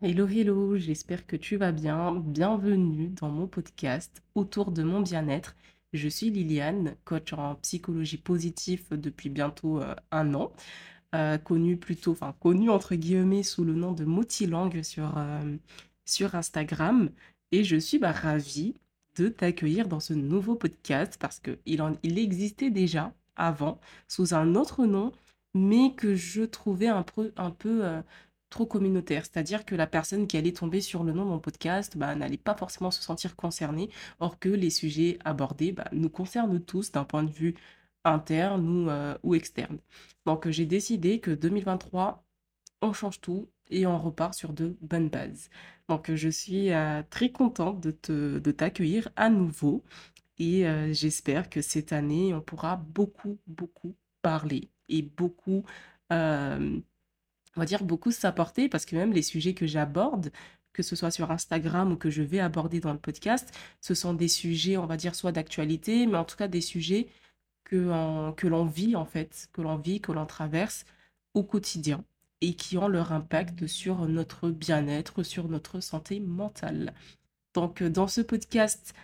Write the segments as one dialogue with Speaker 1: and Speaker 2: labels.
Speaker 1: Hello, hello, j'espère que tu vas bien. Bienvenue dans mon podcast autour de mon bien-être. Je suis Liliane, coach en psychologie positive depuis bientôt euh, un an, euh, connue plutôt, enfin connue entre guillemets sous le nom de Motilang sur, euh, sur Instagram. Et je suis bah, ravie de t'accueillir dans ce nouveau podcast parce qu'il il existait déjà avant sous un autre nom, mais que je trouvais un peu, trop communautaire. C'est-à-dire que la personne qui allait tomber sur le nom de mon podcast bah, n'allait pas forcément se sentir concernée, or que les sujets abordés bah, nous concernent tous d'un point de vue interne ou, euh, ou externe. Donc j'ai décidé que 2023, on change tout et on repart sur de bonnes bases. Donc je suis euh, très contente de te, de t'accueillir à nouveau et euh, j'espère que cette année, on pourra beaucoup, beaucoup parler et beaucoup, on va dire beaucoup s'apporter parce que même les sujets que j'aborde, que ce soit sur Instagram ou que je vais aborder dans le podcast, ce sont des sujets, on va dire, soit d'actualité, mais en tout cas des sujets que, en- que l'on vit en fait, que l'on vit, que l'on traverse au quotidien et qui ont leur impact sur notre bien-être, sur notre santé mentale. Donc, euh, dans ce podcast,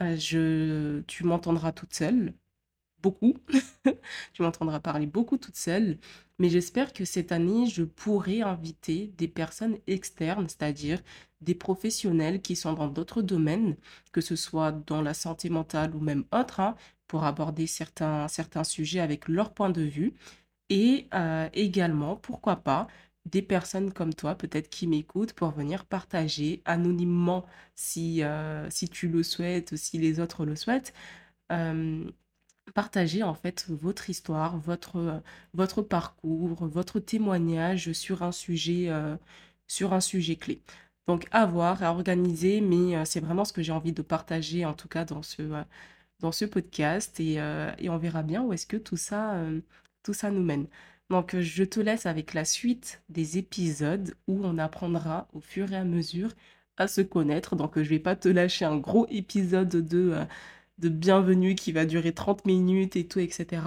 Speaker 1: euh, je, tu m'entendras toute seule, beaucoup. Tu m'entendras parler beaucoup toute seule, mais j'espère que cette année, je pourrai inviter des personnes externes, c'est-à-dire des professionnels qui sont dans d'autres domaines, que ce soit dans la santé mentale ou même autre, hein, pour aborder certains, certains sujets avec leur point de vue. Et euh, également, pourquoi pas, des personnes comme toi, peut-être qui m'écoutent, pour venir partager anonymement si, euh, si tu le souhaites, si les autres le souhaitent. euh, Partagez en fait votre histoire, votre, euh, votre parcours, votre témoignage sur un sujet, euh, sur un sujet clé. Donc à voir, à organiser, mais euh, c'est vraiment ce que j'ai envie de partager en tout cas dans ce, dans ce podcast et, et on verra bien où est-ce que tout ça, tout ça nous mène. Donc je te laisse avec la suite des épisodes où on apprendra au fur et à mesure à se connaître. Donc je vais pas te lâcher un gros épisode de... de bienvenue qui va durer 30 minutes et tout, etc.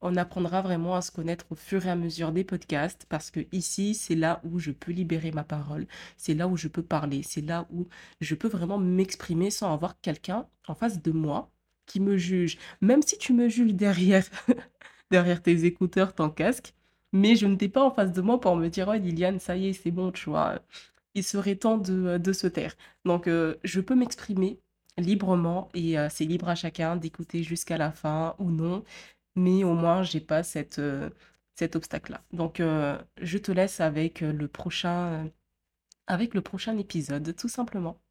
Speaker 1: On apprendra vraiment à se connaître au fur et à mesure des podcasts parce que ici, c'est là où je peux libérer ma parole, c'est là où je peux parler, c'est là où je peux vraiment m'exprimer sans avoir quelqu'un en face de moi qui me juge. Même si tu me juges derrière, derrière tes écouteurs, ton casque, mais je ne t'ai pas en face de moi pour me dire, oh Liliane, ça y est, c'est bon, tu vois, il serait temps de, de se taire. Donc, euh, je peux m'exprimer librement et euh, c'est libre à chacun d'écouter jusqu'à la fin ou non, mais au moins j'ai pas cette, euh, cet obstacle-là. Donc euh, je te laisse avec le prochain, avec le prochain épisode, tout simplement.